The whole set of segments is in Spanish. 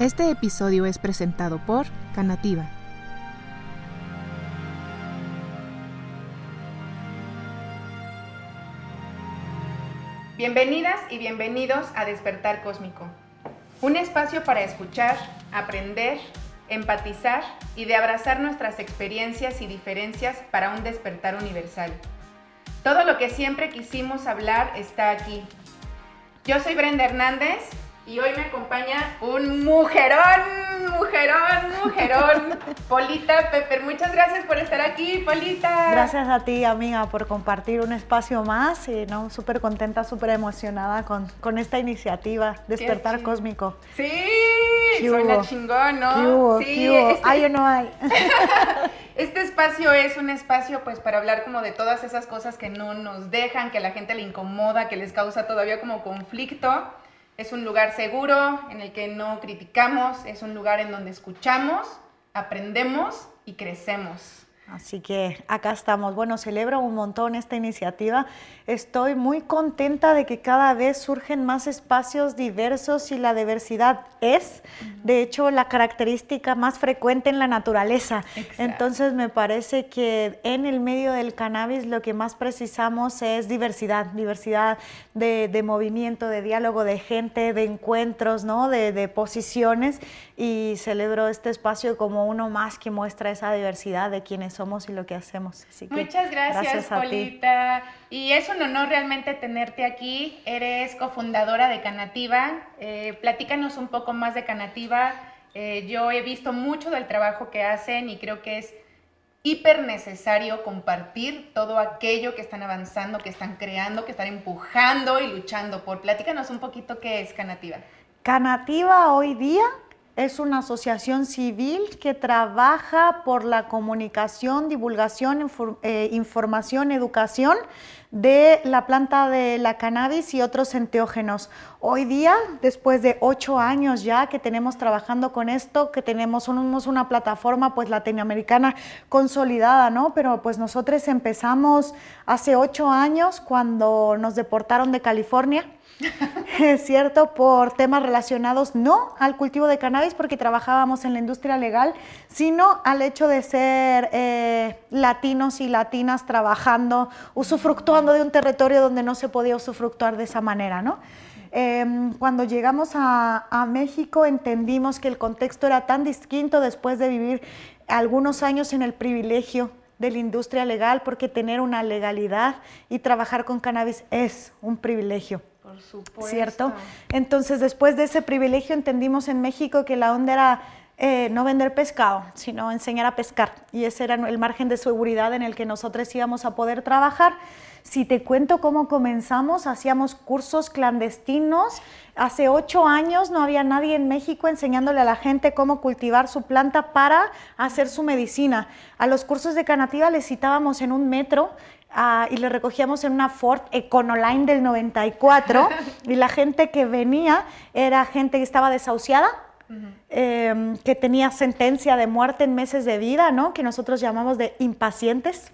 Este episodio es presentado por Canativa. Bienvenidas y bienvenidos a Despertar Cósmico, un espacio para escuchar, aprender, empatizar y de abrazar nuestras experiencias y diferencias para un despertar universal. Todo lo que siempre quisimos hablar está aquí. Yo soy Brenda Hernández y hoy me acompaña un mujerón, mujerón, mujerón, Polita Pepper. Muchas gracias por estar aquí, Polita. Gracias a ti, amiga, por compartir un espacio más y no súper contenta, súper emocionada con, con esta iniciativa, Despertar Cósmico. Sí, suena chingón, ¿no? ¿Qué hubo? sí, ¿Qué hubo? este- ¿Hay o no hay? Este espacio es un espacio pues para hablar como de todas esas cosas que no nos dejan, que a la gente le incomoda, que les causa todavía como conflicto. Es un lugar seguro en el que no criticamos, es un lugar en donde escuchamos, aprendemos y crecemos. Así que acá estamos. Bueno, celebro un montón esta iniciativa. Estoy muy contenta de que cada vez surgen más espacios diversos y la diversidad es, de hecho, la característica más frecuente en la naturaleza. Exacto. Entonces, me parece que en el medio del cannabis lo que más precisamos es diversidad, diversidad de, de movimiento, de diálogo, de gente, de encuentros, ¿no? de, de posiciones. Y celebro este espacio como uno más que muestra esa diversidad de quienes somos y lo que hacemos. Así que Muchas gracias, a ti. Polita. Y es un honor realmente tenerte aquí. Eres cofundadora de Canativa. Eh, platícanos un poco más de Canativa. Eh, yo he visto mucho del trabajo que hacen y creo que es hiper necesario compartir todo aquello que están avanzando, que están creando, que están empujando y luchando por. Platícanos un poquito qué es Canativa. Canativa hoy día es una asociación civil que trabaja por la comunicación, divulgación, eh, información, educación de la planta de la cannabis y otros enteógenos. Hoy día, después de ocho años ya que tenemos trabajando con esto, que tenemos una plataforma pues latinoamericana consolidada, ¿no? Pero pues nosotros empezamos hace ocho años cuando nos deportaron de California. Cierto, por temas relacionados no al cultivo de cannabis, porque trabajábamos en la industria legal, sino al hecho de ser eh, latinos y latinas trabajando, usufructuando de un territorio donde no se podía usufructuar de esa manera, ¿no? Em, cuando llegamos a, a México entendimos que el contexto era tan distinto después de vivir algunos años en el privilegio de la industria legal, porque tener una legalidad y trabajar con cannabis es un privilegio. Por supuesto. ¿cierto? Entonces, después de ese privilegio, entendimos en México que la onda era eh, no vender pescado, sino enseñar a pescar. Y ese era el margen de seguridad en el que nosotros íbamos a poder trabajar. Si te cuento cómo comenzamos, hacíamos cursos clandestinos. Hace ocho años no había nadie en México enseñándole a la gente cómo cultivar su planta para hacer su medicina. A los cursos de canativa les citábamos en un metro Ah, y le recogíamos en una Ford Econoline del 94 y la gente que venía era gente que estaba desahuciada, eh, que tenía sentencia de muerte en meses de vida, ¿no? que nosotros llamamos de impacientes,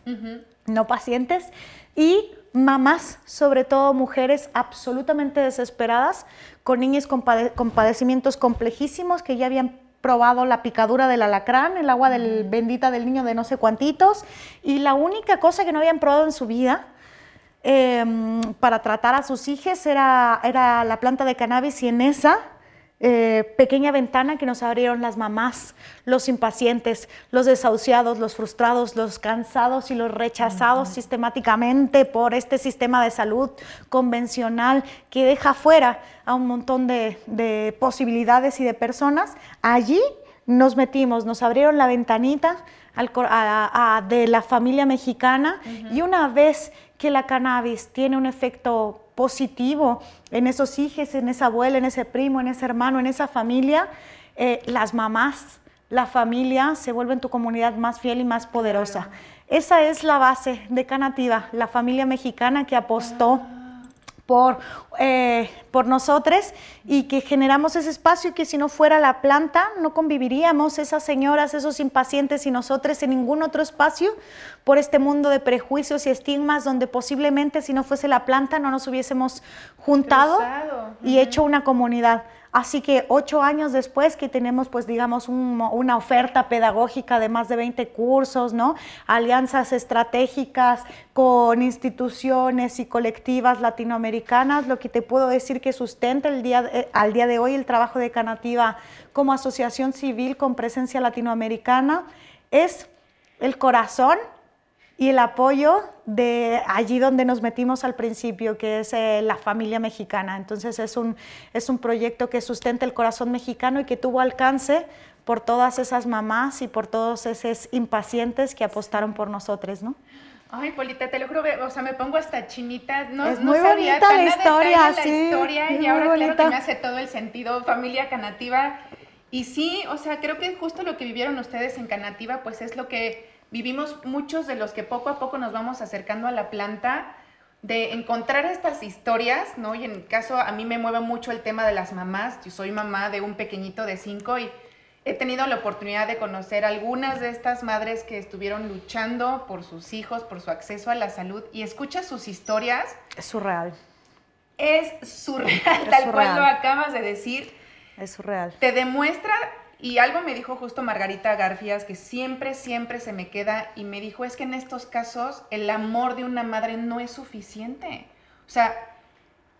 no pacientes, y mamás, sobre todo mujeres absolutamente desesperadas, con niños con, pade- con padecimientos complejísimos que ya habían probado la picadura del alacrán, el agua del, bendita del niño de no sé cuantitos, y la única cosa que no habían probado en su vida eh, para tratar a sus hijos era, era la planta de cannabis y en esa eh, pequeña ventana que nos abrieron las mamás, los impacientes, los desahuciados, los frustrados, los cansados y los rechazados sistemáticamente por este sistema de salud convencional que deja fuera a un montón de, de posibilidades y de personas, allí nos metimos, nos abrieron la ventanita al cor- a- a- de la familia mexicana y una vez que la cannabis tiene un efecto positivo en esos hijos, en esa abuela, en ese primo, en ese hermano, en esa familia, eh, las mamás, la familia se vuelven tu comunidad más fiel y más poderosa. Esa es la base de Canativa, la familia mexicana que apostó por, eh, por nosotros y que generamos ese espacio y que si no fuera la planta no conviviríamos esas señoras, esos impacientes y nosotros en ningún otro espacio por este mundo de prejuicios y estigmas donde posiblemente si no fuese la planta no nos hubiésemos juntado Cruzado. y hecho una comunidad. Así que ocho años después que tenemos, pues digamos, una oferta pedagógica de más de 20 cursos, ¿no? Alianzas estratégicas con instituciones y colectivas latinoamericanas, lo que te puedo decir que sustenta el día, eh, al día de hoy el trabajo de Canativa como asociación civil con presencia latinoamericana es el corazón y el apoyo de allí donde nos metimos al principio, que es eh, la familia mexicana. Entonces es un, es un proyecto que sustenta el corazón mexicano y que tuvo alcance por todas esas mamás y por todos esos impacientes que apostaron por nosotros, ¿no? Ay, Polita, te lo juro, o sea, me pongo hasta chinita. No, es muy bonita la historia, sí. La historia y ahora claro que me hace todo el sentido. Familia Canativa. Y sí, o sea, creo que justo lo que vivieron ustedes en Canativa, pues es lo que vivimos muchos de los que poco a poco nos vamos acercando a la planta, de encontrar estas historias, ¿no? Y en el caso, a mí me mueve mucho el tema de las mamás. Yo soy mamá de un pequeñito de cinco y he tenido la oportunidad de conocer algunas de estas madres que estuvieron luchando por sus hijos, por su acceso a la salud y escuchas sus historias. Es surreal. Es surreal, tal cual lo acabas de decir. Es surreal. Te demuestra y algo me dijo justo Margarita Garfias que siempre, siempre se me queda y me dijo, es que en estos casos el amor de una madre no es suficiente. O sea,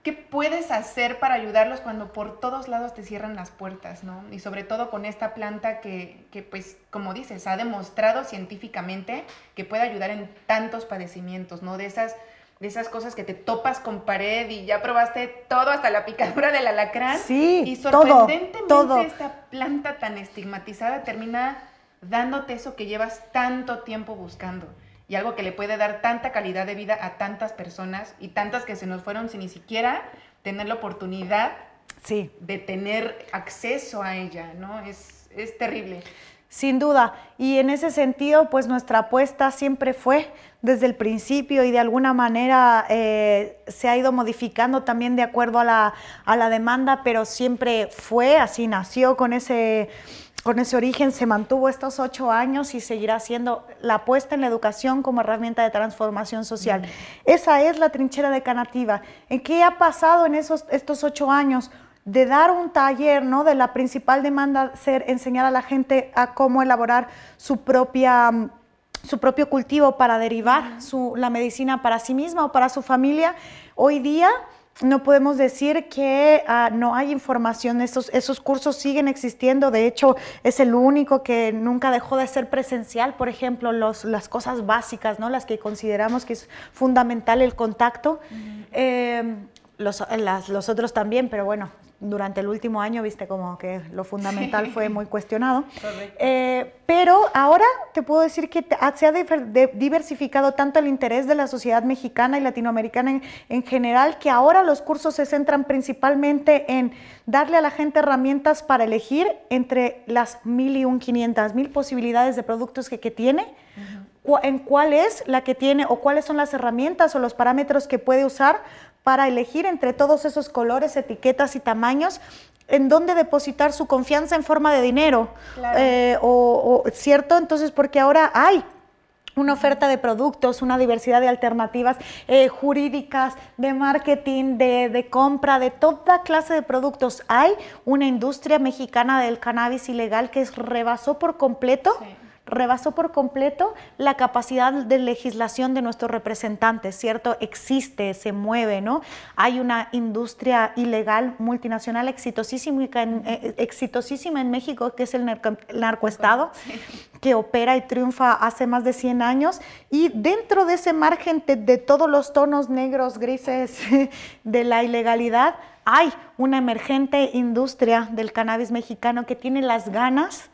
¿qué puedes hacer para ayudarlos cuando por todos lados te cierran las puertas, ¿no? Y sobre todo con esta planta que, que pues, como dices, ha demostrado científicamente que puede ayudar en tantos padecimientos, ¿no? De esas de esas cosas que te topas con pared y ya probaste todo, hasta la picadura del alacrán. Sí, y sorprendentemente esta planta tan estigmatizada termina dándote eso que llevas tanto tiempo buscando y algo que le puede dar tanta calidad de vida a tantas personas y tantas que se nos fueron sin ni siquiera tener la oportunidad sí. de tener acceso a ella, ¿no? Es, es terrible. Sin duda. Y en ese sentido, pues nuestra apuesta siempre fue desde el principio y de alguna manera eh, se ha ido modificando también de acuerdo a la, a la, demanda, pero siempre fue, así nació con ese, con ese origen, se mantuvo estos ocho años y seguirá siendo la apuesta en la educación como herramienta de transformación social. Esa es la trinchera de Canativa. ¿En qué ha pasado en esos, estos ocho años? De dar un taller, ¿no? De la principal demanda ser enseñar a la gente a cómo elaborar su propia su propio cultivo para derivar su, la medicina para sí misma o para su familia. Hoy día no podemos decir que ah, no hay información, esos, esos cursos siguen existiendo, de hecho es el único que nunca dejó de ser presencial, por ejemplo, los, las cosas básicas, ¿no? las que consideramos que es fundamental el contacto. Eh, los, los, otros también, pero bueno, durante el último año, viste como que lo fundamental fue muy cuestionado. Eh, pero ahora te puedo decir que se ha diversificado tanto el interés de la sociedad mexicana y latinoamericana en, general, que ahora los cursos se centran principalmente en darle a la gente herramientas para elegir entre las mil y un quinientas mil posibilidades de productos que, que tiene. en cuál es la que tiene o cuáles son las herramientas o los parámetros que puede usar para elegir entre todos esos colores, etiquetas y tamaños en dónde depositar su confianza en forma de dinero. Eh, o, ¿Cierto? Entonces, porque ahora hay una oferta de productos, una diversidad de alternativas eh, jurídicas, de marketing, de, compra, de toda clase de productos. Hay una industria mexicana del cannabis ilegal que rebasó por completo rebasó por completo la capacidad de legislación de nuestros representantes, ¿cierto? Existe, se mueve, ¿no? Hay una industria ilegal multinacional exitosísima en, eh, exitosísima en México, que es el narcoestado, que opera y triunfa hace más de 100 años, y dentro de ese margen de, de todos los tonos negros, grises de la ilegalidad, hay una emergente industria del cannabis mexicano que tiene las ganas,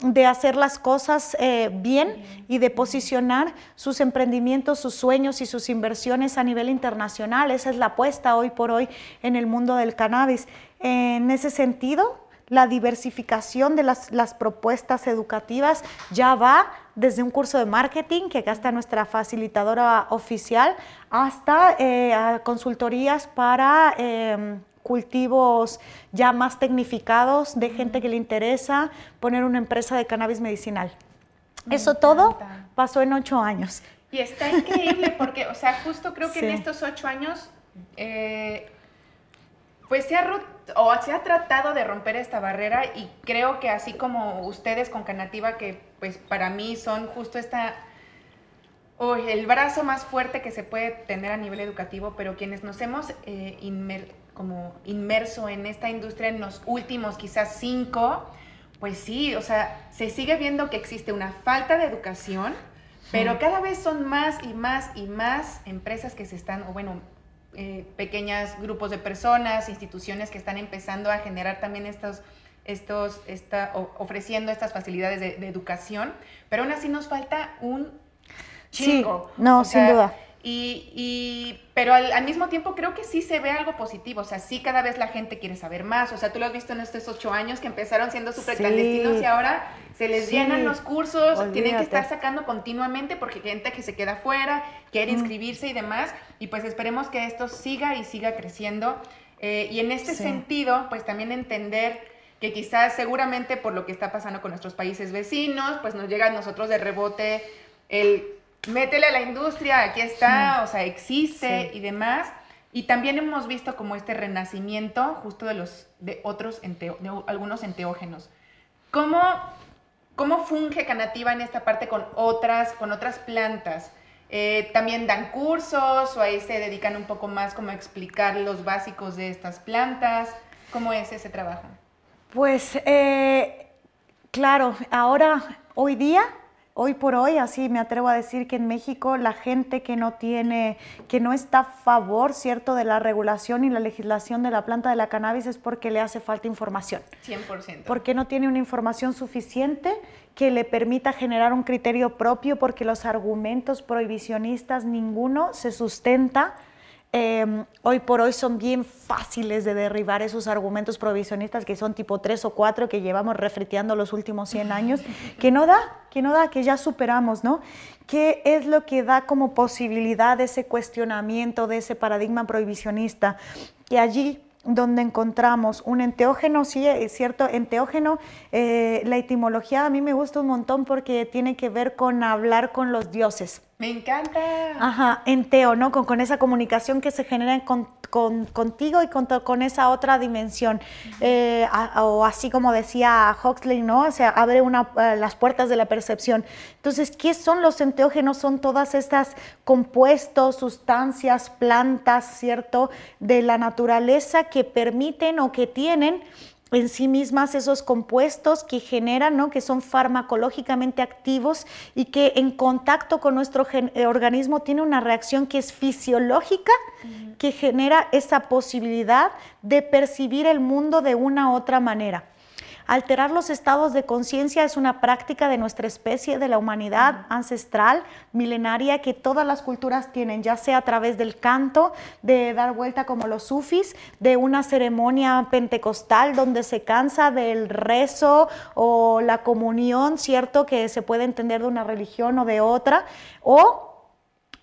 de hacer las cosas eh, bien y de posicionar sus emprendimientos, sus sueños y sus inversiones a nivel internacional. Esa es la apuesta hoy por hoy en el mundo del cannabis. En ese sentido, la diversificación de las, propuestas educativas ya va desde un curso de marketing, que acá está nuestra facilitadora oficial, hasta eh, consultorías para... Em, cultivos ya más tecnificados de gente que le interesa poner una empresa de cannabis medicinal. Eso todo pasó en ocho años. Y está increíble porque, o sea, justo creo que en estos ocho años, eh, Pues se ha, o se ha tratado de romper esta barrera y creo que así como ustedes con Canativa, que pues para mí son justo esta el brazo más fuerte que se puede tener a nivel educativo, pero quienes nos hemos eh, como inmerso en esta industria en los últimos quizás cinco, pues sí, o sea, se sigue viendo que existe una falta de educación, pero cada vez son más y más y más empresas que se están, o bueno, eh, pequeños grupos de personas, instituciones que están empezando a generar también estos, estos, está, ofreciendo estas facilidades de, de educación, pero aún así nos falta un Sí, no, sin duda. Y, y, pero al, mismo tiempo creo que sí se ve algo positivo, o sea, sí cada vez la gente quiere saber más, o sea, tú lo has visto en estos ocho años que empezaron siendo súper clandestinos y ahora se les llenan los cursos, tienen que estar sacando continuamente porque hay gente que se queda fuera, quiere inscribirse y demás, y pues esperemos que esto siga y siga creciendo. Eh, y en este sentido, pues también entender que quizás seguramente por lo que está pasando con nuestros países vecinos, pues nos llega a nosotros de rebote el métele a la industria, aquí está, o sea, existe y demás. Y también hemos visto como este renacimiento justo de los de otros de algunos enteógenos. ¿Cómo, ¿Cómo funge Canativa en esta parte con otras, con otras plantas? Eh, también dan cursos o ahí se dedican un poco más como a explicar los básicos de estas plantas. ¿Cómo es ese trabajo? Pues eh, claro, ahora, hoy día Hoy por hoy, así me atrevo a decir que en México la gente que no tiene, que no está a favor, ¿cierto?, de la regulación y la legislación de la planta de la cannabis es porque le hace falta información. 100%. Porque no tiene una información suficiente que le permita generar un criterio propio, porque los argumentos prohibicionistas, ninguno se sustenta Em, hoy por hoy son bien fáciles de derribar esos argumentos provisionistas que son tipo 3 o 4 que llevamos refriteando los últimos 100 años, que no da, que no da, que ya superamos, ¿no? ¿Qué es lo que da como posibilidad ese cuestionamiento, de ese paradigma prohibicionista? Que allí donde encontramos un enteógeno, sí, es cierto, enteógeno, eh, la etimología a mí me gusta un montón porque tiene que ver con hablar con los dioses. Me encanta. Ajá, enteo, ¿no? Con, con esa comunicación que se genera con, con, contigo y con, con, esa otra dimensión. Eh, o así como decía Huxley, ¿no? O sea, abre una, eh, las puertas de la percepción. Entonces, ¿qué son los enteógenos? Son todas estas compuestos, sustancias, plantas, ¿cierto? De la naturaleza que permiten o que tienen en sí mismas esos compuestos que generan, ¿no? que son farmacológicamente activos y que en contacto con nuestro eh, organismo tiene una reacción que es fisiológica, que genera esa posibilidad de percibir el mundo de una u otra manera. Alterar los estados de conciencia es una práctica de nuestra especie, de la humanidad ancestral, milenaria, que todas las culturas tienen, ya sea a través del canto, de dar vuelta como los sufis, de una ceremonia pentecostal donde se cansa del rezo o la comunión, ¿cierto? Que se puede entender de una religión o de otra, o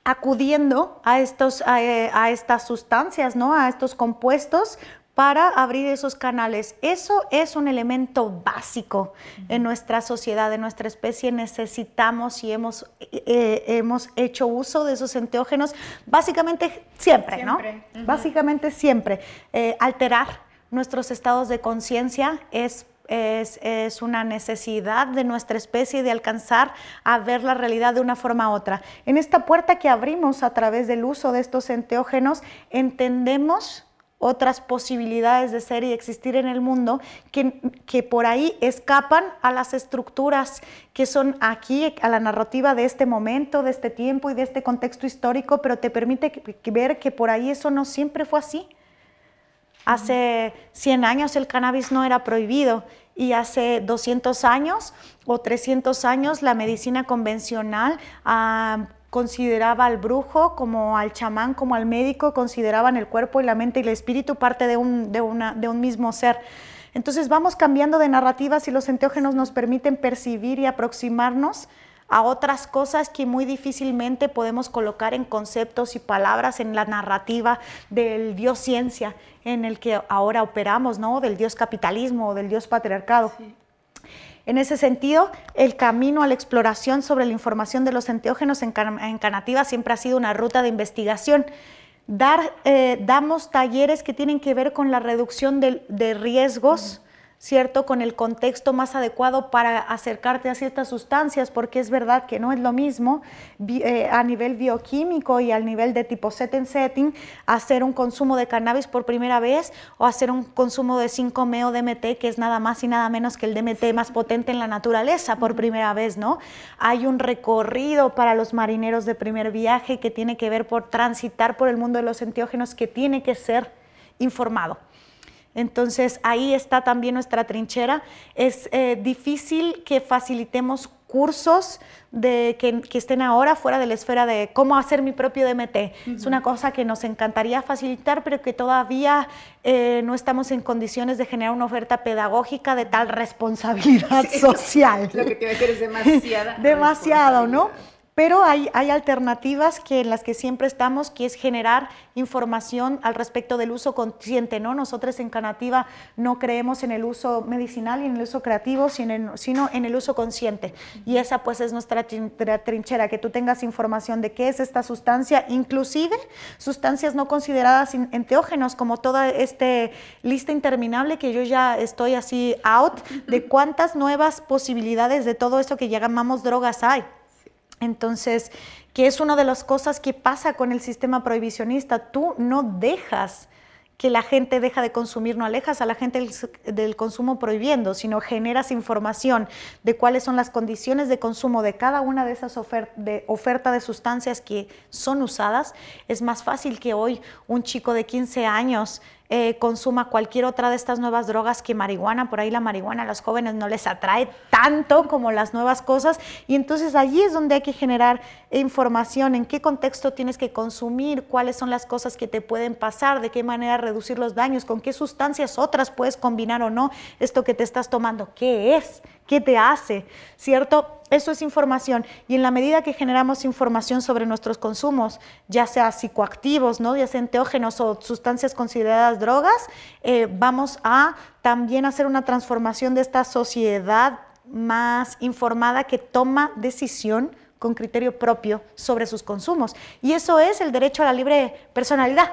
acudiendo a, estos, a, eh, a, estas sustancias, ¿no? a estos compuestos para abrir esos canales. Eso es un elemento básico en nuestra sociedad, en nuestra especie. Necesitamos y hemos, eh, hemos hecho uso de esos enteógenos básicamente siempre, ¿no? Básicamente siempre. Eh, alterar nuestros estados de conciencia es es, es, una necesidad de nuestra especie de alcanzar a ver la realidad de una forma u otra. En esta puerta que abrimos a través del uso de estos enteógenos, entendemos otras posibilidades de ser y existir en el mundo que, que, por ahí escapan a las estructuras que son aquí, a la narrativa de este momento, de este tiempo y de este contexto histórico, pero te permite ver que por ahí eso no siempre fue así. Hace 100 años el cannabis no era prohibido y hace 200 años o 300 años la medicina convencional ah, consideraba al brujo como al chamán, como al médico, consideraban el cuerpo y la mente y el espíritu parte de un, de una, de un mismo ser. Entonces vamos cambiando de narrativas y los enteógenos nos permiten percibir y aproximarnos a otras cosas que muy difícilmente podemos colocar en conceptos y palabras en la narrativa del Dios ciencia en el que ahora operamos, ¿no? Del Dios capitalismo o del Dios patriarcado. En ese sentido, el camino a la exploración sobre la información de los enteógenos en, Canativa siempre ha sido una ruta de investigación. Eh, damos talleres que tienen que ver con la reducción de, riesgos. ¿Cierto? Con el contexto más adecuado para acercarte a ciertas sustancias, porque es verdad que no es lo mismo eh, a nivel bioquímico y al nivel de tipo setting setting hacer un consumo de cannabis por primera vez o hacer un consumo de 5-meo DMT, que es nada más y nada menos que el DMT más potente en la naturaleza por primera vez, ¿no? Hay un recorrido para los marineros de primer viaje que tiene que ver por transitar por el mundo de los enteógenos que tiene que ser informado. Entonces ahí está también nuestra trinchera. Es eh, difícil que facilitemos cursos de, que, estén ahora fuera de la esfera de cómo hacer mi propio DMT. Es una cosa que nos encantaría facilitar, pero que todavía eh, no estamos en condiciones de generar una oferta pedagógica de tal responsabilidad social. Lo que te va a decir es demasiada. Demasiado, ¿no? Pero hay, alternativas que en las que siempre estamos, que es generar información al respecto del uso consciente, ¿no? Nosotros en Canativa no creemos en el uso medicinal y en el uso creativo, sino en, sino en el uso consciente. Y esa pues es nuestra trinchera, que tú tengas información de qué es esta sustancia, inclusive sustancias no consideradas enteógenos, como toda esta lista interminable que yo ya estoy así out de cuántas nuevas posibilidades de todo esto que llamamos drogas hay. Entonces, que es una de las cosas que pasa con el sistema prohibicionista. Tú no dejas que la gente deja de consumir, no alejas a la gente del, consumo prohibiendo, sino generas información de cuáles son las condiciones de consumo de cada una de esas ofertas de, oferta de sustancias que son usadas. Es más fácil que hoy un chico de 15 años eh, consuma cualquier otra de estas nuevas drogas que marihuana. Por ahí la marihuana a los jóvenes no les atrae tanto como las nuevas cosas. Y entonces allí es donde hay que generar información, en qué contexto tienes que consumir, cuáles son las cosas que te pueden pasar, de qué manera reducir los daños, con qué sustancias otras puedes combinar o no esto que te estás tomando, qué es, qué te hace, ¿cierto? Eso es información. Y en la medida que generamos información sobre nuestros consumos, ya sea psicoactivos, ¿no? ya sea enteógenos o sustancias consideradas drogas, eh, vamos a también hacer una transformación de esta sociedad más informada que toma decisión con criterio propio sobre sus consumos. Y eso es el derecho a la libre personalidad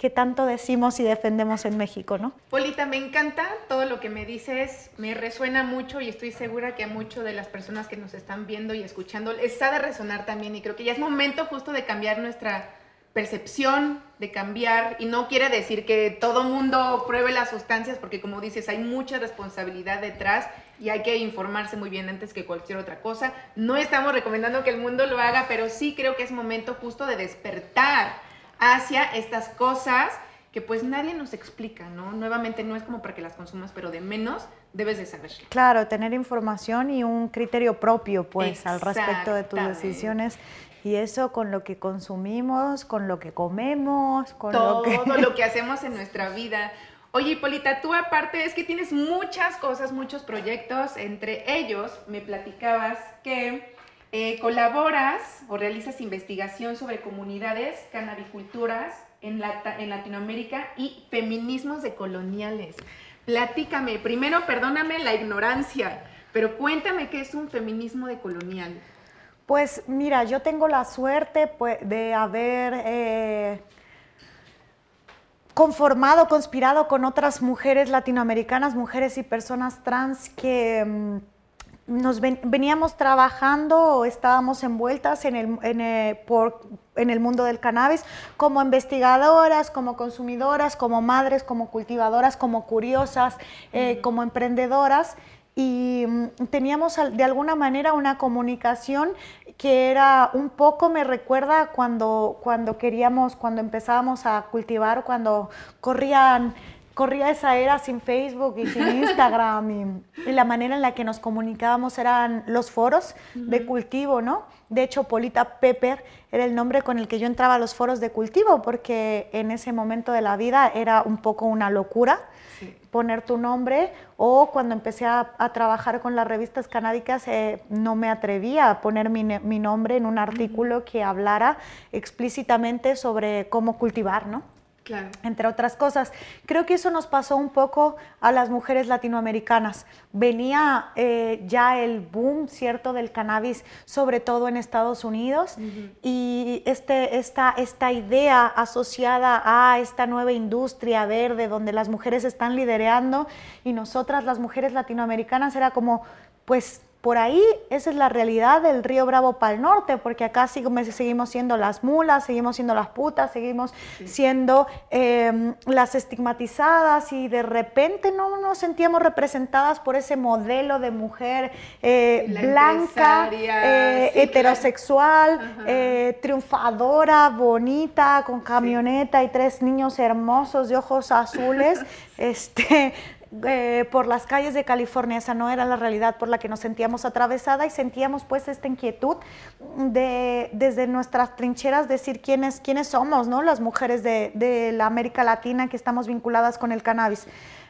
que tanto decimos y defendemos en México, ¿no? Polita, me encanta todo lo que me dices, me resuena mucho y estoy segura que a muchas de las personas que nos están viendo y escuchando les ha de resonar también y creo que ya es momento justo de cambiar nuestra percepción, de cambiar y no quiere decir que todo mundo pruebe las sustancias porque como dices hay mucha responsabilidad detrás y hay que informarse muy bien antes que cualquier otra cosa. No estamos recomendando que el mundo lo haga, pero sí creo que es momento justo de despertar hacia estas cosas que pues nadie nos explica, ¿no? Nuevamente no es como para que las consumas, pero de menos debes de saber. Claro, tener información y un criterio propio, pues, al respecto de tus decisiones. Y eso con lo que consumimos, con lo que comemos, con Todo lo que... lo que hacemos en nuestra vida. Oye, Hipólita, tú aparte es que tienes muchas cosas, muchos proyectos, entre ellos me platicabas que eh, colaboras o realizas investigación sobre comunidades canabiculturas en, en Latinoamérica y feminismos decoloniales. Platícame, primero perdóname la ignorancia, pero cuéntame qué es un feminismo decolonial. Pues mira, yo tengo la suerte pues, de haber eh, conformado, conspirado con otras mujeres latinoamericanas, mujeres y personas trans que... Nos veníamos trabajando o estábamos envueltas en el, en, eh, por, en el mundo del cannabis como investigadoras, como consumidoras, como madres, como cultivadoras, como curiosas, eh, como emprendedoras. Y mm, teníamos de alguna manera una comunicación que era un poco, me recuerda cuando, cuando queríamos, cuando empezábamos a cultivar, cuando corrían corría esa era sin Facebook y sin Instagram y, la manera en la que nos comunicábamos eran los foros de cultivo, ¿no? De hecho, Polita Pepper era el nombre con el que yo entraba a los foros de cultivo porque en ese momento de la vida era un poco una locura poner tu nombre o cuando empecé a, trabajar con las revistas canábicas eh, no me atrevía a poner mi, mi nombre en un artículo que hablara explícitamente sobre cómo cultivar, ¿no? Entre otras cosas. Creo que eso nos pasó un poco a las mujeres latinoamericanas. Venía eh, ya el boom, ¿cierto?, del cannabis, sobre todo en Estados Unidos, y este, esta, esta idea asociada a esta nueva industria verde donde las mujeres están liderando y nosotras, las mujeres latinoamericanas, era como, pues por ahí esa es la realidad del río Bravo para el norte, porque acá seguimos siendo las mulas, seguimos siendo las putas, seguimos siendo em, las estigmatizadas y de repente no nos sentíamos representadas por ese modelo de mujer eh, blanca, eh, heterosexual, eh, triunfadora, bonita, con camioneta y tres niños hermosos de ojos azules. este, eh, por las calles de California, esa no era la realidad por la que nos sentíamos atravesada y sentíamos pues esta inquietud de desde nuestras trincheras decir quiénes, quiénes somos, ¿no? Las mujeres de, la América Latina que estamos vinculadas con el cannabis.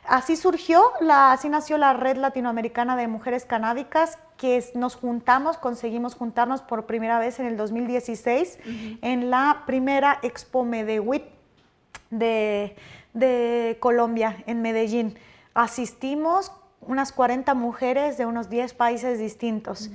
Así surgió, la, así nació la Red Latinoamericana de Mujeres Canábicas, que nos juntamos, conseguimos juntarnos por primera vez en el 2016 en la primera Expo Medewit de, de Colombia, en Medellín asistimos unas 40 mujeres de unos 10 países distintos.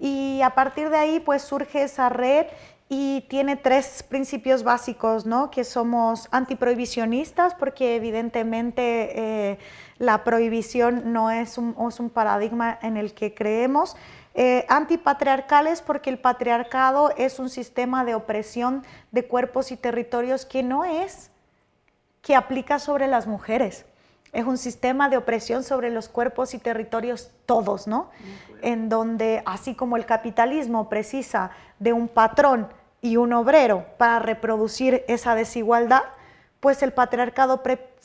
Y a partir de ahí pues surge esa red y tiene tres principios básicos, ¿no? Que somos antiprohibicionistas porque evidentemente eh, la prohibición no es un, paradigma en el que creemos. Eh, antipatriarcales porque el patriarcado es un sistema de opresión de cuerpos y territorios que no es que aplica sobre las mujeres es un sistema de opresión sobre los cuerpos y territorios todos, ¿no? En donde, así como el capitalismo precisa de un patrón y un obrero para reproducir esa desigualdad, pues el patriarcado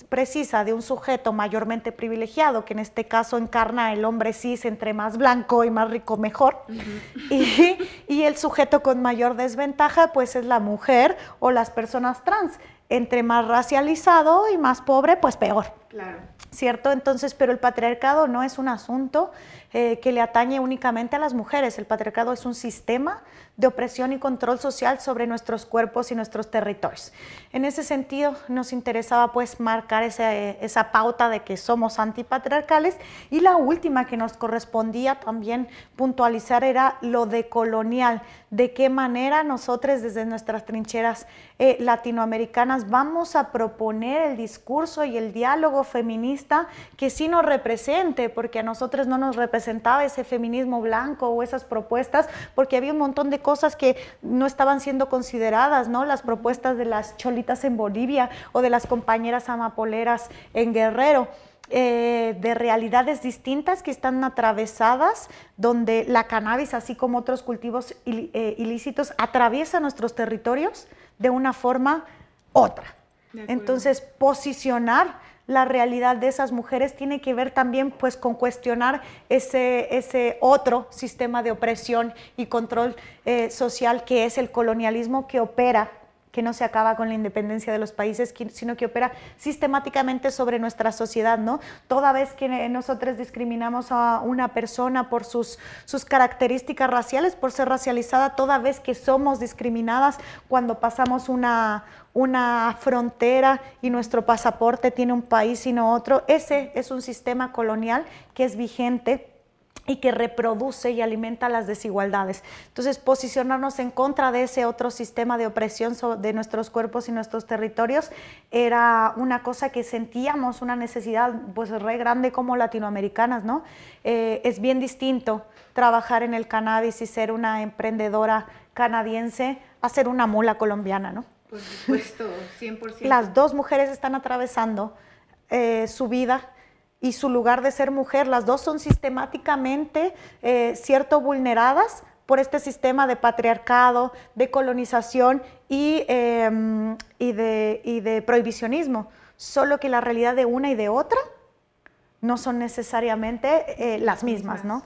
precisa de un sujeto mayormente privilegiado, que en este caso encarna el hombre cis entre más blanco y más rico mejor, y, y, el sujeto con mayor desventaja, pues es la mujer o las personas trans, entre más racializado y más pobre, pues peor. Claro. ¿Cierto? Entonces, pero el patriarcado no es un asunto eh, que le atañe únicamente a las mujeres. El patriarcado es un sistema de opresión y control social sobre nuestros cuerpos y nuestros territorios. En ese sentido, nos interesaba pues marcar esa pauta de que somos antipatriarcales y la última que nos correspondía también puntualizar era lo de colonial, de qué manera nosotros desde nuestras trincheras eh, latinoamericanas vamos a proponer el discurso y el diálogo feminista que sí nos represente, porque a nosotros no nos representa presentaba ese feminismo blanco o esas propuestas, porque había un montón de cosas que no estaban siendo consideradas, ¿no? Las propuestas de las cholitas en Bolivia o de las compañeras amapoleras en Guerrero. Eh, de realidades distintas que están atravesadas, donde la cannabis, así como otros cultivos eh, ilícitos, atraviesa nuestros territorios de una forma otra. Entonces, posicionar la realidad de esas mujeres tiene que ver también pues con cuestionar ese, ese otro sistema de opresión y control eh, social que es el colonialismo que opera que no se acaba con la independencia de los países, sino que opera sistemáticamente sobre nuestra sociedad, ¿no? Toda vez que nosotros discriminamos a una persona por sus, sus características raciales, por ser racializada, toda vez que somos discriminadas cuando pasamos una, una frontera y nuestro pasaporte tiene un país y no otro, ese es un sistema colonial que es vigente y que reproduce y alimenta las desigualdades. Entonces, posicionarnos en contra de ese otro sistema de opresión de nuestros cuerpos y nuestros territorios era una cosa que sentíamos una necesidad pues re grande como latinoamericanas, ¿no? Eh, es bien distinto trabajar en el cannabis y ser una emprendedora canadiense a ser una mula colombiana, ¿no? Por supuesto, 100%. Las dos mujeres están atravesando eh, su vida y su lugar de ser mujer. Las dos son sistemáticamente, eh, cierto, vulneradas por este sistema de patriarcado, de colonización y, em, y, de, y de prohibicionismo. Solo que la realidad de una y de otra no son necesariamente eh, las mismas, ¿no?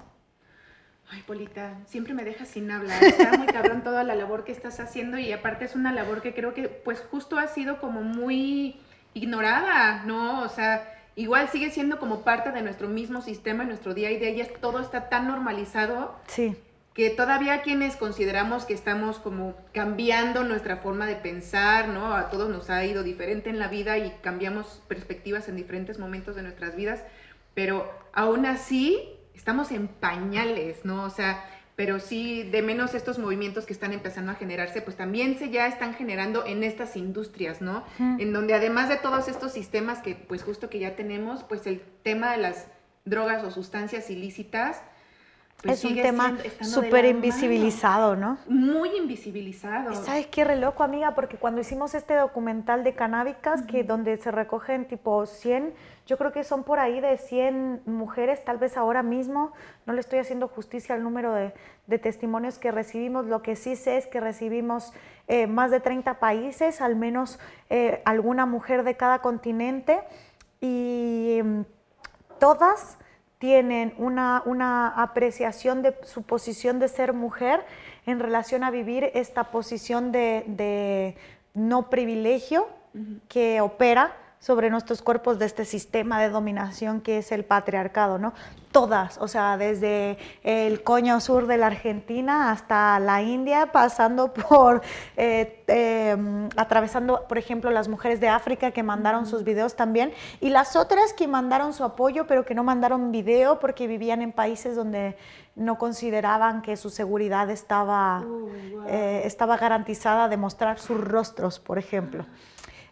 Ay, Polita, siempre me dejas sin hablar. Está muy cabrón toda la labor que estás haciendo y aparte es una labor que creo que pues justo ha sido como muy ignorada, ¿no? O sea, igual sigue siendo como parte de nuestro mismo sistema, nuestro día y día, y todo está tan normalizado. Sí. que todavía quienes consideramos que estamos como cambiando nuestra forma de pensar, ¿no? A todos nos ha ido diferente en la vida y cambiamos perspectivas en diferentes momentos de nuestras vidas, pero aún así estamos en pañales, ¿no? O sea, pero sí, de menos estos movimientos que están empezando a generarse, pues también se ya están generando en estas industrias, ¿no? En donde además de todos estos sistemas que pues justo que ya tenemos, pues el tema de las drogas o sustancias ilícitas, pues es un tema súper invisibilizado, ¿no? Muy invisibilizado. ¿Sabes qué re loco, amiga? Porque cuando hicimos este documental de canábicas, que donde se recogen tipo 100, yo creo que son por ahí de 100 mujeres, tal vez ahora mismo, no le estoy haciendo justicia al número de, testimonios que recibimos, lo que sí sé es que recibimos eh, más de 30 países, al menos eh, alguna mujer de cada continente, y mm, todas tienen una, una, apreciación de su posición de ser mujer en relación a vivir esta posición de, de no privilegio que opera sobre nuestros cuerpos de este sistema de dominación que es el patriarcado, ¿no? Todas, o sea, desde el coño sur de la Argentina hasta la India, pasando por, eh, em, atravesando, por ejemplo, las mujeres de África que mandaron sus videos también, y las otras que mandaron su apoyo, pero que no mandaron video porque vivían en países donde no consideraban que su seguridad estaba, oh, eh, estaba garantizada de mostrar sus rostros, por ejemplo.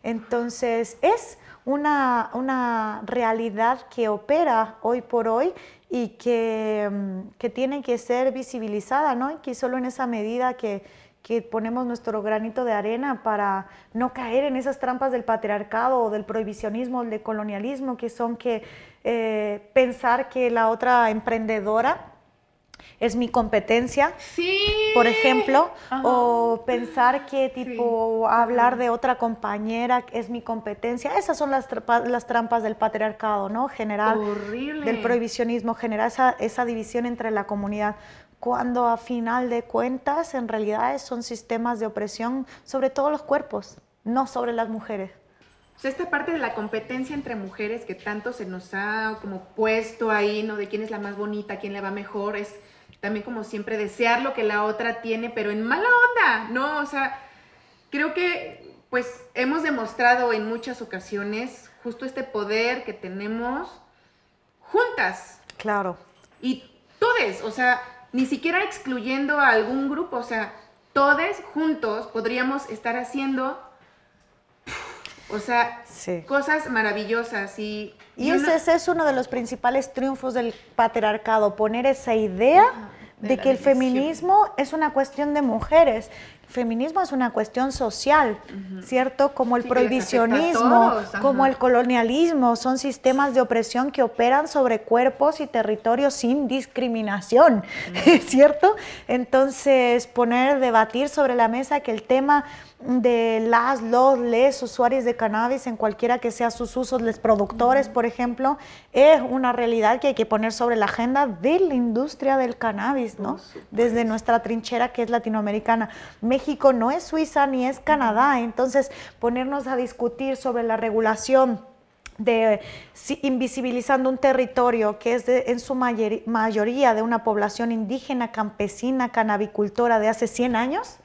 Entonces, es una, una realidad que opera hoy por hoy y que, mm, que, tiene que ser visibilizada, ¿no? Y que solo en esa medida que, que, ponemos nuestro granito de arena para no caer en esas trampas del patriarcado o del prohibicionismo, del colonialismo, que son que eh, pensar que la otra emprendedora es mi competencia, sí. por ejemplo, o pensar que tipo hablar de otra compañera es mi competencia. Esas son las, las trampas del patriarcado, ¿no? General, del prohibicionismo, generar esa, esa división entre la comunidad cuando a final de cuentas en realidad son sistemas de opresión sobre todos los cuerpos, no sobre las mujeres. O sea, esta parte de la competencia entre mujeres que tanto se nos ha como puesto ahí, ¿no? De quién es la más bonita, quién le va mejor, es también como siempre desear lo que la otra tiene, pero en mala onda, ¿no? O sea, creo que pues hemos demostrado en muchas ocasiones justo este poder que tenemos juntas. Claro. Y todes, o sea, ni siquiera excluyendo a algún grupo, o sea, todos juntos podríamos estar haciendo, o sea, cosas maravillosas y... Y ese, es uno de los principales triunfos del patriarcado, poner esa idea de, que el feminismo es una cuestión de mujeres. Feminismo es una cuestión social, ¿cierto? Como el prohibicionismo, como el colonialismo, son sistemas de opresión que operan sobre cuerpos y territorios sin discriminación, ¿cierto? Entonces, poner, debatir sobre la mesa que el tema de las, los, les usuarios de cannabis en cualquiera que sea sus usos, les productores, por ejemplo, es una realidad que hay que poner sobre la agenda de la industria del cannabis, ¿no? Desde nuestra trinchera que es latinoamericana. México no es Suiza ni es Canadá, entonces ponernos a discutir sobre la regulación de invisibilizando un territorio que es en su mayoría de una población indígena, campesina, canabicultora de hace 100 años,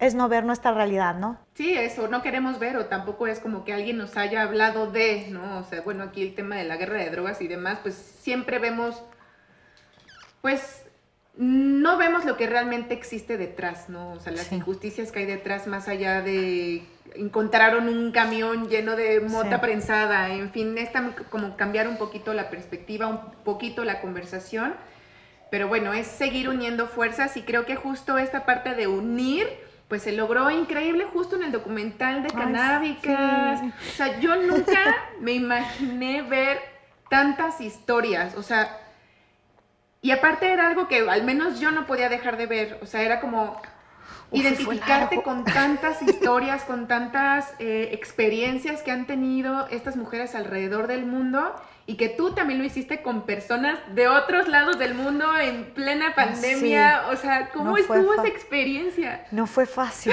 es no ver nuestra realidad, ¿no? Sí, eso, no queremos ver o tampoco es como que alguien nos haya hablado de, ¿no? O sea, bueno, aquí el tema de la guerra de drogas y demás, pues siempre vemos, pues no vemos lo que realmente existe detrás, ¿no? O sea, las injusticias que hay detrás más allá de encontraron un camión lleno de mota prensada, en fin, es como cambiar un poquito la perspectiva, un poquito la conversación, pero bueno, es seguir uniendo fuerzas y creo que justo esta parte de unir pues se logró increíble justo en el documental de Canábicas. O sea, yo nunca me imaginé ver tantas historias, o sea, y aparte era algo que al menos yo no podía dejar de ver, o sea, era como identificarte con tantas historias, con tantas eh, experiencias que han tenido estas mujeres alrededor del mundo y que tú también lo hiciste con personas de otros lados del mundo en plena pandemia. O sea, ¿cómo estuvo esa experiencia? No fue fácil.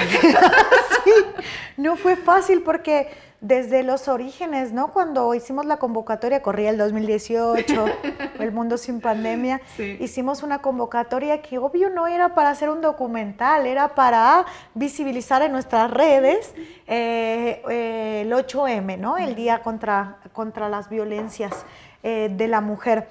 no fue fácil porque desde los orígenes, ¿no? Cuando hicimos la convocatoria, corría el 2018, el mundo sin pandemia, hicimos una convocatoria que obvio no era para hacer un documental, era para visibilizar en nuestras redes eh, eh, el 8M, ¿no? El Día contra, contra las Violencias eh, de la Mujer.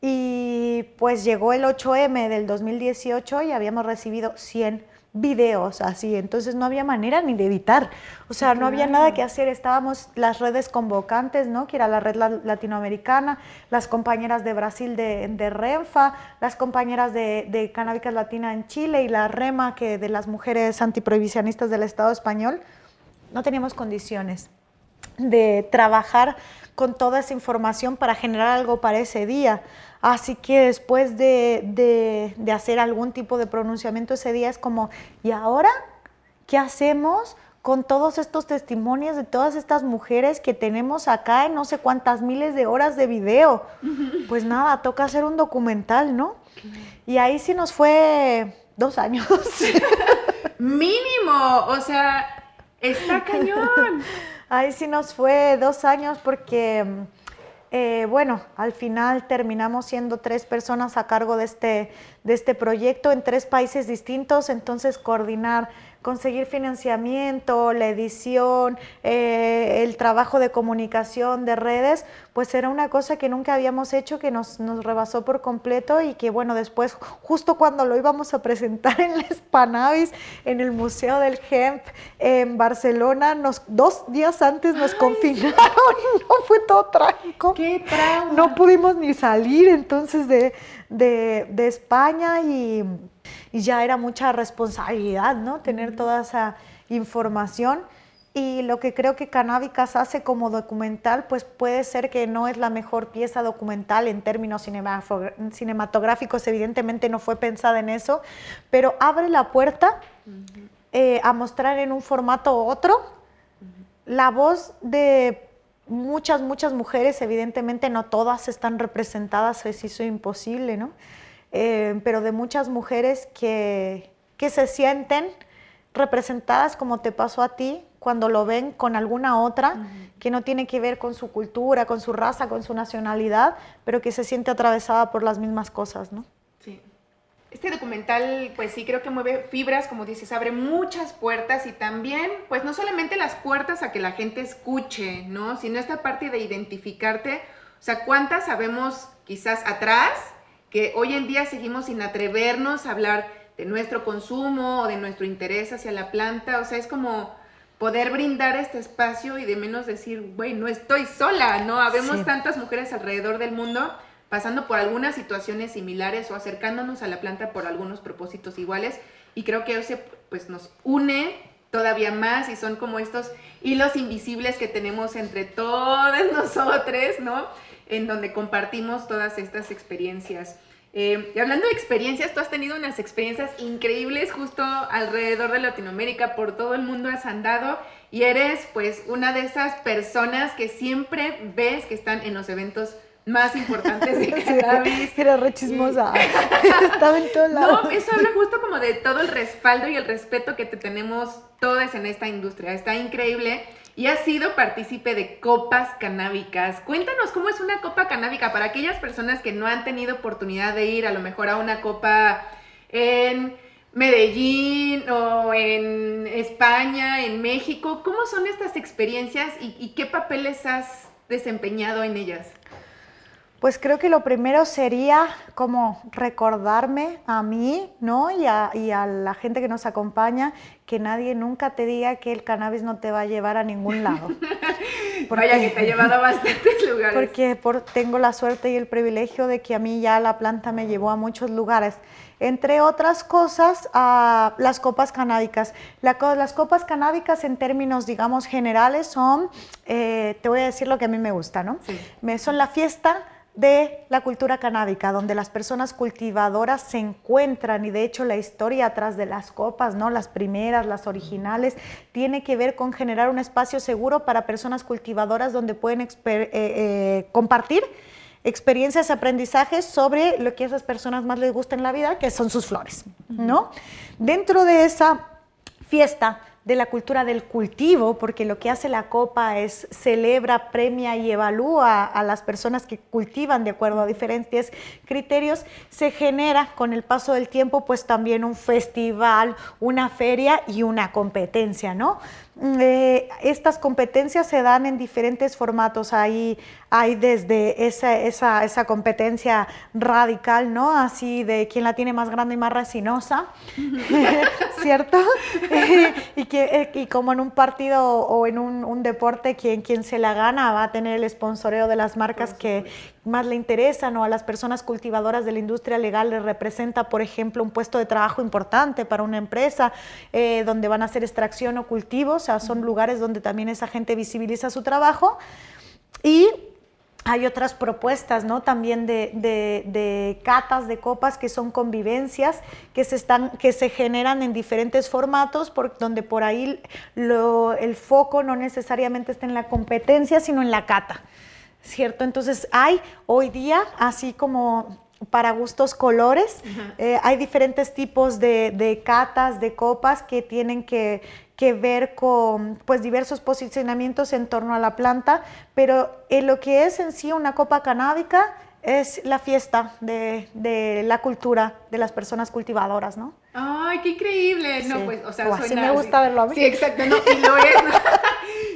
Y pues llegó el 8M del 2018 y habíamos recibido 100 videos así, entonces no había manera ni de editar, o sea, no había nada que hacer, estábamos las redes convocantes, ¿no? Que era la red latinoamericana, las compañeras de Brasil de, de Renfa, las compañeras de, de Canábicas Latina en Chile y la REMA, que de las mujeres antiprohibicionistas del Estado español, no teníamos condiciones de trabajar con toda esa información para generar algo para ese día. Así que después de, hacer algún tipo de pronunciamiento ese día es como, ¿y ahora qué hacemos? con todos estos testimonios de todas estas mujeres que tenemos acá en no sé cuántas miles de horas de video. Pues nada, toca hacer un documental, ¿no? Y ahí sí nos fue dos años. Mínimo, o sea, está cañón. Ahí sí nos fue dos años porque eh, bueno, al final terminamos siendo tres personas a cargo de este, de este proyecto en tres países distintos, entonces coordinar conseguir financiamiento, la edición, eh, el trabajo de comunicación de redes, pues era una cosa que nunca habíamos hecho, que nos, nos, rebasó por completo y que bueno, después, justo cuando lo íbamos a presentar en la Spanavis, en el Museo del Hemp en Barcelona, nos, dos días antes nos confinaron, no fue todo trágico. ¡Qué trauma! No pudimos ni salir entonces de, de, de España y y ya era mucha responsabilidad, ¿no? Tener toda esa información. Y lo que creo que Canábicas hace como documental, pues puede ser que no es la mejor pieza documental en términos cinematográficos, evidentemente no fue pensada en eso, pero abre la puerta eh, a mostrar en un formato otro la voz de muchas, muchas mujeres, evidentemente no todas están representadas, es eso imposible, ¿no? Eh, pero de muchas mujeres que, que se sienten representadas como te pasó a ti cuando lo ven con alguna otra que no tiene que ver con su cultura, con su raza, con su nacionalidad, pero que se siente atravesada por las mismas cosas, ¿no? Sí. Este documental, pues sí, creo que mueve fibras, como dices, abre muchas puertas y también, pues no solamente las puertas a que la gente escuche, ¿no? Sino esta parte de identificarte, o sea, ¿cuántas sabemos quizás atrás que hoy en día seguimos sin atrevernos a hablar de nuestro consumo o de nuestro interés hacia la planta. O sea, es como poder brindar este espacio y de menos decir, güey, no estoy sola, ¿no? Habemos tantas mujeres alrededor del mundo pasando por algunas situaciones similares o acercándonos a la planta por algunos propósitos iguales y creo que eso pues nos une todavía más y son como estos hilos invisibles que tenemos entre todas nosotros, ¿no? En donde compartimos todas estas experiencias. Eh, y hablando de experiencias, tú has tenido unas experiencias increíbles justo alrededor de Latinoamérica, por todo el mundo has andado y eres pues una de esas personas que siempre ves que están en los eventos más importantes de cannabis. era re chismosa. Estaba en todos lados. No, eso habla justo como de todo el respaldo y el respeto que te tenemos todos en esta industria. Está increíble y has sido partícipe de copas canábicas. Cuéntanos cómo es una copa canábica para aquellas personas que no han tenido oportunidad de ir a lo mejor a una copa en Medellín o en España, en México. ¿Cómo son estas experiencias y, y qué papeles has desempeñado en ellas? Pues creo que lo primero sería como recordarme a mí, ¿no? Y a, la gente que nos acompaña, que nadie nunca te diga que el cannabis no te va a llevar a ningún lado. Porque, Vaya que te ha llevado a bastantes lugares. Porque tengo la suerte y el privilegio de que a mí ya la planta me llevó a muchos lugares. Entre otras cosas, a las copas canábicas. las copas canábicas en términos, digamos, generales son, eh, te voy a decir lo que a mí me gusta, ¿no? Me, son la fiesta de la cultura canábica, donde las personas cultivadoras se encuentran y de hecho la historia atrás de las copas, ¿no? las primeras, las originales, tiene que ver con generar un espacio seguro para personas cultivadoras donde pueden eh, eh, compartir experiencias, aprendizajes sobre lo que a esas personas más les gusta en la vida, que son sus flores. ¿no? Dentro de esa fiesta de la cultura del cultivo, porque lo que hace la copa es celebra, premia y evalúa a las personas que cultivan de acuerdo a diferentes criterios, se genera con el paso del tiempo pues también un festival, una feria y una competencia, ¿no? Mm, eh, estas competencias se dan en diferentes formatos. Hay, hay desde esa, esa, esa, competencia radical, ¿no? Así de quién la tiene más grande y más resinosa, ¿cierto? y, que, eh, y como en un partido o en un, un, deporte, quien, quien se la gana va a tener el sponsoreo de las marcas que más le interesan o a las personas cultivadoras de la industria legal les representa, por ejemplo, un puesto de trabajo importante para una empresa eh, donde van a hacer extracción o cultivo, o sea, son lugares donde también esa gente visibiliza su trabajo. Y hay otras propuestas, ¿no? También de, de, catas de copas que son convivencias que se, están, que se generan en diferentes formatos, por, donde por ahí lo, el foco no necesariamente está en la competencia, sino en la cata, ¿cierto? Entonces hay hoy día, así como para gustos colores, eh, hay diferentes tipos de, de, catas, de copas que tienen que que ver con pues, diversos posicionamientos en torno a la planta, pero en lo que es en sí una copa canábica es la fiesta de, de la cultura de las personas cultivadoras, ¿no? ¡Ay, qué increíble! No, pues, o sea, o así me gusta verlo a mí. Sí, exacto, no, y lo es.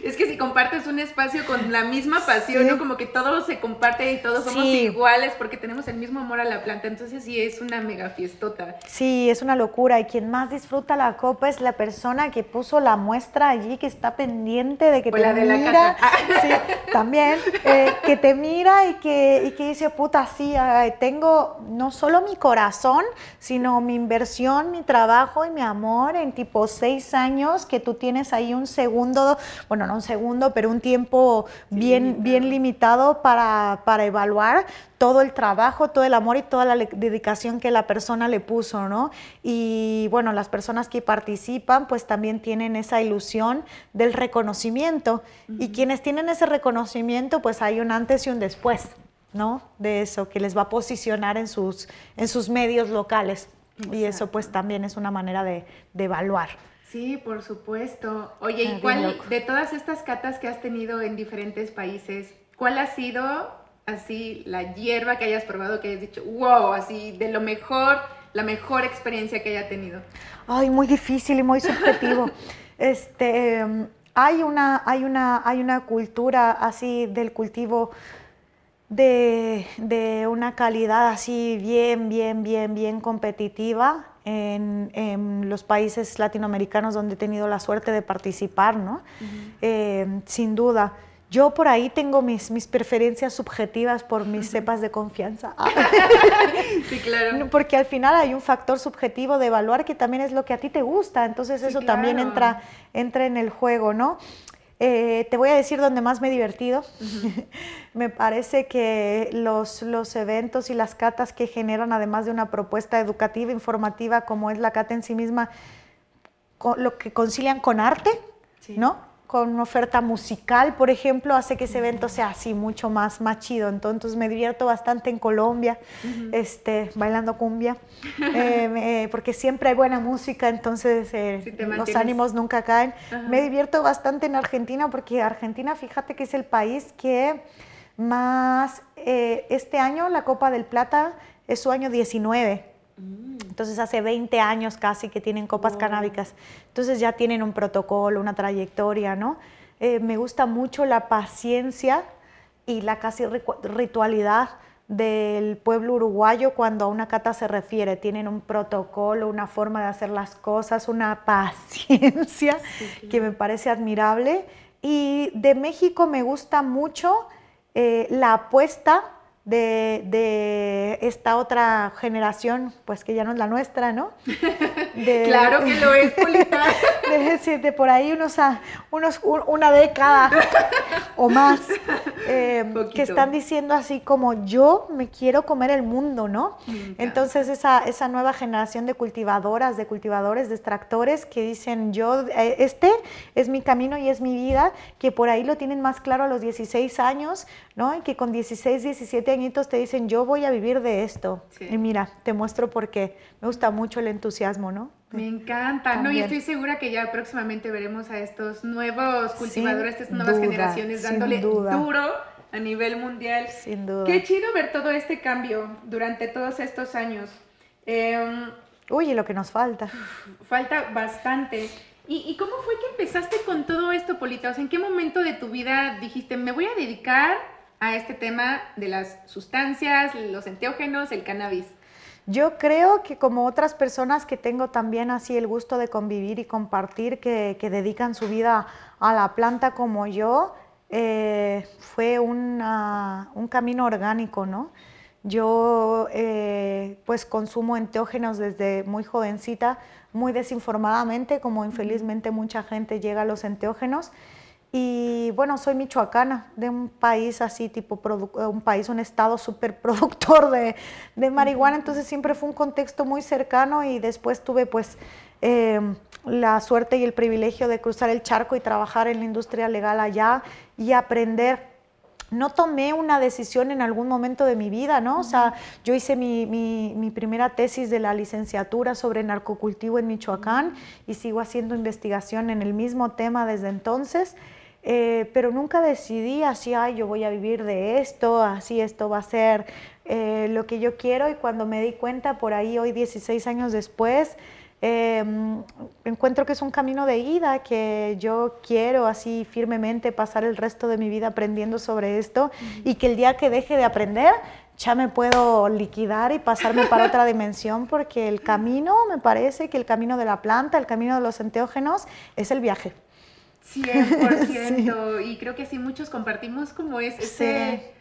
es que si compartes un espacio con la misma pasión, ¿no? Como que todo se comparte y todos somos iguales porque tenemos el mismo amor a la planta, entonces sí es una mega fiestota. Sí, es una locura y quien más disfruta la copa es la persona que puso la muestra allí, que está pendiente de que te mira. sí, también, eh, que te mira y que, y que dice, puta, sí, tengo no solo mi corazón, sino mi inversión mi trabajo y mi amor en tipo seis años que tú tienes ahí un segundo, bueno, no un segundo, pero un tiempo bien, bien limitado para, para evaluar todo el trabajo, todo el amor y toda la dedicación que la persona le puso, ¿no? Y bueno, las personas que participan pues también tienen esa ilusión del reconocimiento y quienes tienen ese reconocimiento pues hay un antes y un después, ¿no? De eso que les va a posicionar en sus, en sus medios locales. Y eso pues también es una manera de, evaluar. Sí, por supuesto. Oye, ¿y ah, cuál de todas estas catas que has tenido en diferentes países, cuál ha sido así la hierba que hayas probado que hayas dicho, wow, así de lo mejor, la mejor experiencia que haya tenido? Ay, muy difícil y muy subjetivo. este, hay una, hay una, hay una cultura así del cultivo de, una calidad así bien, bien, bien, bien competitiva en, los países latinoamericanos donde he tenido la suerte de participar, ¿no? Eh, sin duda. Yo por ahí tengo mis, mis preferencias subjetivas por mis cepas de confianza. sí, claro. Porque al final hay un factor subjetivo de evaluar que también es lo que a ti te gusta, entonces eso también entra, entra en el juego, ¿no? Eh, te voy a decir donde más me he divertido. me parece que los, los eventos y las catas que generan, además de una propuesta educativa, informativa, como es la cata en sí misma, lo que concilian con arte, ¿no? Con una oferta musical, por ejemplo, hace que ese evento sea así mucho más, más chido. Entonces me divierto bastante en Colombia, este, bailando cumbia, eh, porque siempre hay buena música, entonces eh, los ánimos nunca caen. Me divierto bastante en Argentina porque Argentina, fíjate que es el país que más, eh, este año la Copa del Plata es su año 19. Mm. Entonces hace 20 años casi que tienen copas canábicas. Entonces ya tienen un protocolo, una trayectoria, ¿no? Eh, me gusta mucho la paciencia y la casi ritualidad del pueblo uruguayo cuando a una cata se refiere. Tienen un protocolo, una forma de hacer las cosas, una paciencia que me parece admirable. Y de México me gusta mucho eh, la apuesta de, esta otra generación, pues que ya no es la nuestra, ¿no? claro que lo es, Polita. De, de por ahí unos, unos, una década o más, eh, que están diciendo así como yo me quiero comer el mundo, ¿no? Entonces esa, esa nueva generación de cultivadoras, de cultivadores, de extractores que dicen yo, eh, este es mi camino y es mi vida, que por ahí lo tienen más claro a los 16 años, ¿no? Y que con 16, 17 añitos te dicen, yo voy a vivir de esto. Y mira, te muestro por qué. Me gusta mucho el entusiasmo, ¿no? Me encanta, no, y estoy segura que ya próximamente veremos a estos nuevos cultivadores, estas nuevas generaciones dándole duro a nivel mundial. Sin duda. Qué chido ver todo este cambio durante todos estos años. Eh, Uy, y lo que nos falta. Falta bastante. ¿Y, cómo fue que empezaste con todo esto, Polita? O sea, ¿en qué momento de tu vida dijiste, me voy a dedicar a este tema de las sustancias, los enteógenos, el cannabis? Yo creo que como otras personas que tengo también así el gusto de convivir y compartir, que, dedican su vida a la planta como yo, eh, fue un camino orgánico, ¿no? Yo eh, pues consumo enteógenos desde muy jovencita, muy desinformadamente, como infelizmente mucha gente llega a los enteógenos. Y bueno, soy michoacana, de un país así, tipo, un país, un estado súper productor de, de, marihuana, entonces siempre fue un contexto muy cercano y después tuve pues eh, la suerte y el privilegio de cruzar el charco y trabajar en la industria legal allá y aprender no tomé una decisión en algún momento de mi vida, ¿no? O sea, yo hice mi, primera tesis de la licenciatura sobre narcocultivo en Michoacán y sigo haciendo investigación en el mismo tema desde entonces, eh, pero nunca decidí así, ay, yo voy a vivir de esto, así esto va a ser eh, lo que yo quiero y cuando me di cuenta por ahí, hoy 16 años después, Em, encuentro que es un camino de ida, que yo quiero así firmemente pasar el resto de mi vida aprendiendo sobre esto y que el día que deje de aprender ya me puedo liquidar y pasarme para otra dimensión porque el camino, me parece que el camino de la planta, el camino de los enteógenos es el viaje. 100%, y creo que sí muchos compartimos como es ese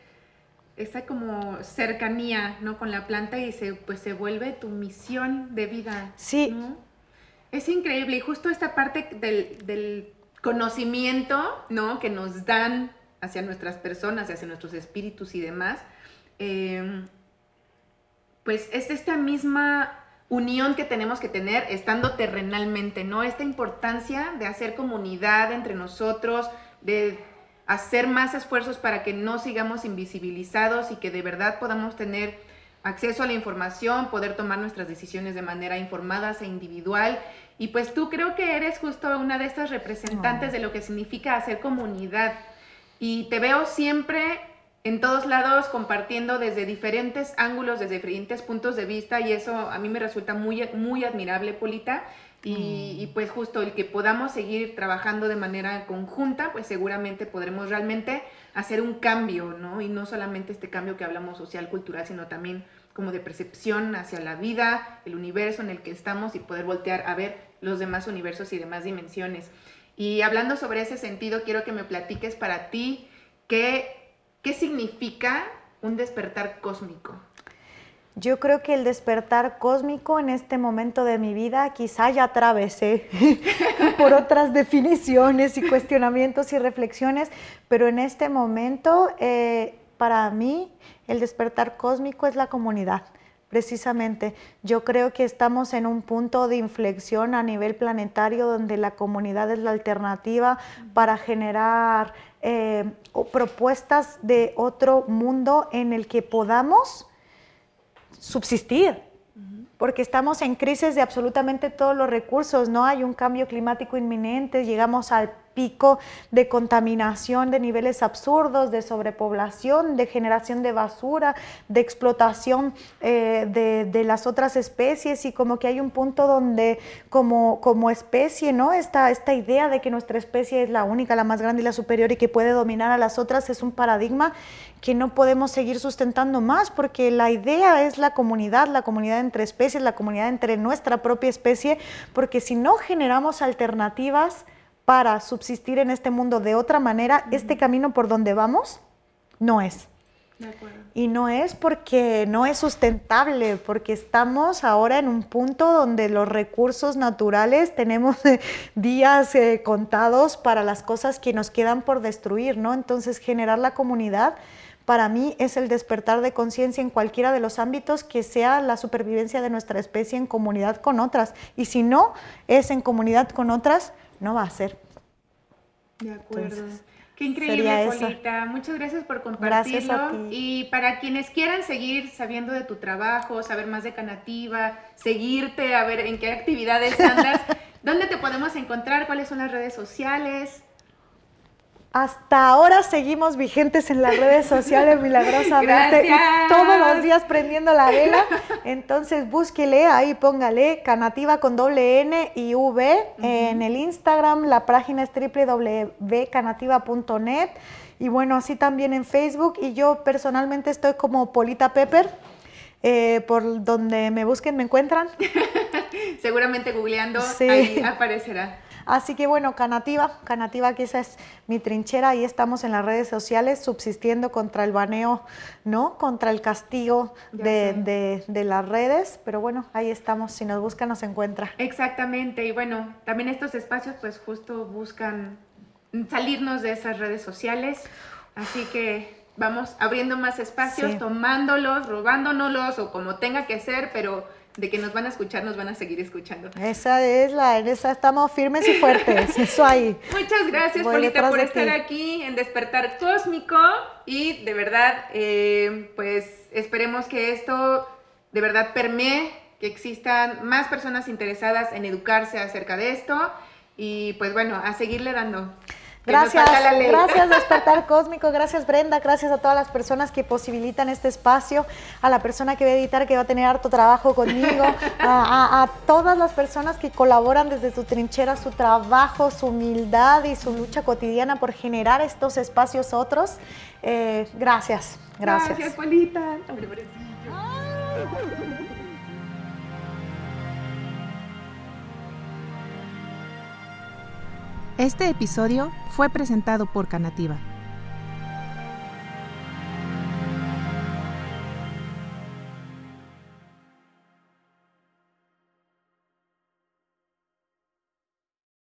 esa como cercanía, ¿no? Con la planta y se, pues se vuelve tu misión de vida. Sí. Es increíble y justo esta parte del, conocimiento, ¿no? Que nos dan hacia nuestras personas, hacia nuestros espíritus y demás, em, pues es esta misma unión que tenemos que tener estando terrenalmente, ¿no? Esta importancia de hacer comunidad entre nosotros, de hacer más esfuerzos para que no sigamos invisibilizados y que de verdad podamos tener acceso a la información, poder tomar nuestras decisiones de manera informada e individual. Y pues tú creo que eres justo una de estas representantes de lo que significa hacer comunidad. Y te veo siempre en todos lados compartiendo desde diferentes ángulos, desde diferentes puntos de vista y eso a mí me resulta muy, muy admirable, Polita. Mm. Y, pues justo el que podamos seguir trabajando de manera conjunta, pues seguramente podremos realmente hacer un cambio, ¿no? Y no solamente este cambio que hablamos social, cultural, sino también como de percepción hacia la vida, el universo en el que estamos y poder voltear a ver los demás universos y demás dimensiones. Y hablando sobre ese sentido, quiero que me platiques para ti qué, qué significa un despertar cósmico. Yo creo que el despertar cósmico en este momento de mi vida quizá ya atravesé por otras definiciones y cuestionamientos y reflexiones, pero en este momento eh, para mí el despertar cósmico es la comunidad. Precisamente, yo creo que estamos en un punto de inflexión a nivel planetario donde la comunidad es la alternativa para generar eh, propuestas de otro mundo en el que podamos subsistir, porque estamos en crisis de absolutamente todos los recursos, ¿no? Hay un cambio climático inminente, llegamos al pico de contaminación de niveles absurdos, de sobrepoblación, de generación de basura, de explotación eh, de, las otras especies y como que hay un punto donde como, como especie, ¿no? Esta, esta idea de que nuestra especie es la única, la más grande y la superior y que puede dominar a las otras es un paradigma que no podemos seguir sustentando más porque la idea es la comunidad, la comunidad entre especies, la comunidad entre nuestra propia especie, porque si no generamos alternativas, para subsistir en este mundo de otra manera, este camino por donde vamos no es. Y no es porque no es sustentable, porque estamos ahora en un punto donde los recursos naturales tenemos días eh, contados para las cosas que nos quedan por destruir, ¿no? Entonces generar la comunidad para mí es el despertar de conciencia en cualquiera de los ámbitos que sea la supervivencia de nuestra especie en comunidad con otras. Y si no es en comunidad con otras, no va a ser. De acuerdo. Qué increíble, Polita. Muchas gracias por compartirlo. Gracias a ti. Y para quienes quieran seguir sabiendo de tu trabajo, saber más de Canativa, seguirte, a ver en qué actividades andas, ¿dónde te podemos encontrar? ¿Cuáles son las redes sociales? Hasta ahora seguimos vigentes en las redes sociales milagrosamente y todos los días prendiendo la vela. Entonces búsquele ahí, póngale Canativa con doble N y V en el Instagram. La página es www.canativa.net y bueno, así también en Facebook. Y yo personalmente estoy como Polita Pepper. Eh, por donde me busquen me encuentran. Seguramente googleando ahí aparecerá. Así que bueno, Canativa, Canativa que esa es mi trinchera, ahí estamos en las redes sociales subsistiendo contra el baneo, ¿no? Contra el castigo de, de, las redes, pero bueno, ahí estamos, si nos buscan nos encuentra. Exactamente, y bueno, también estos espacios pues justo buscan salirnos de esas redes sociales, así que vamos abriendo más espacios, tomándolos, robándonos o como tenga que ser, pero de que nos van a escuchar, nos van a seguir escuchando. Esa es la, en esa estamos firmes y fuertes, eso ahí. Muchas gracias, Polita, por estar aquí en Despertar Cósmico y de verdad, eh, pues esperemos que esto de verdad permee, que existan más personas interesadas en educarse acerca de esto y pues bueno, a seguirle dando. Gracias, gracias Despertar Cósmico, gracias Brenda, gracias a todas las personas que posibilitan este espacio, a la persona que va a editar, que va a tener harto trabajo conmigo, a, todas las personas que colaboran desde su trinchera, su trabajo, su humildad y su lucha cotidiana por generar estos espacios otros. Eh, gracias, gracias. Gracias, Polita. Este episodio fue presentado por Canativa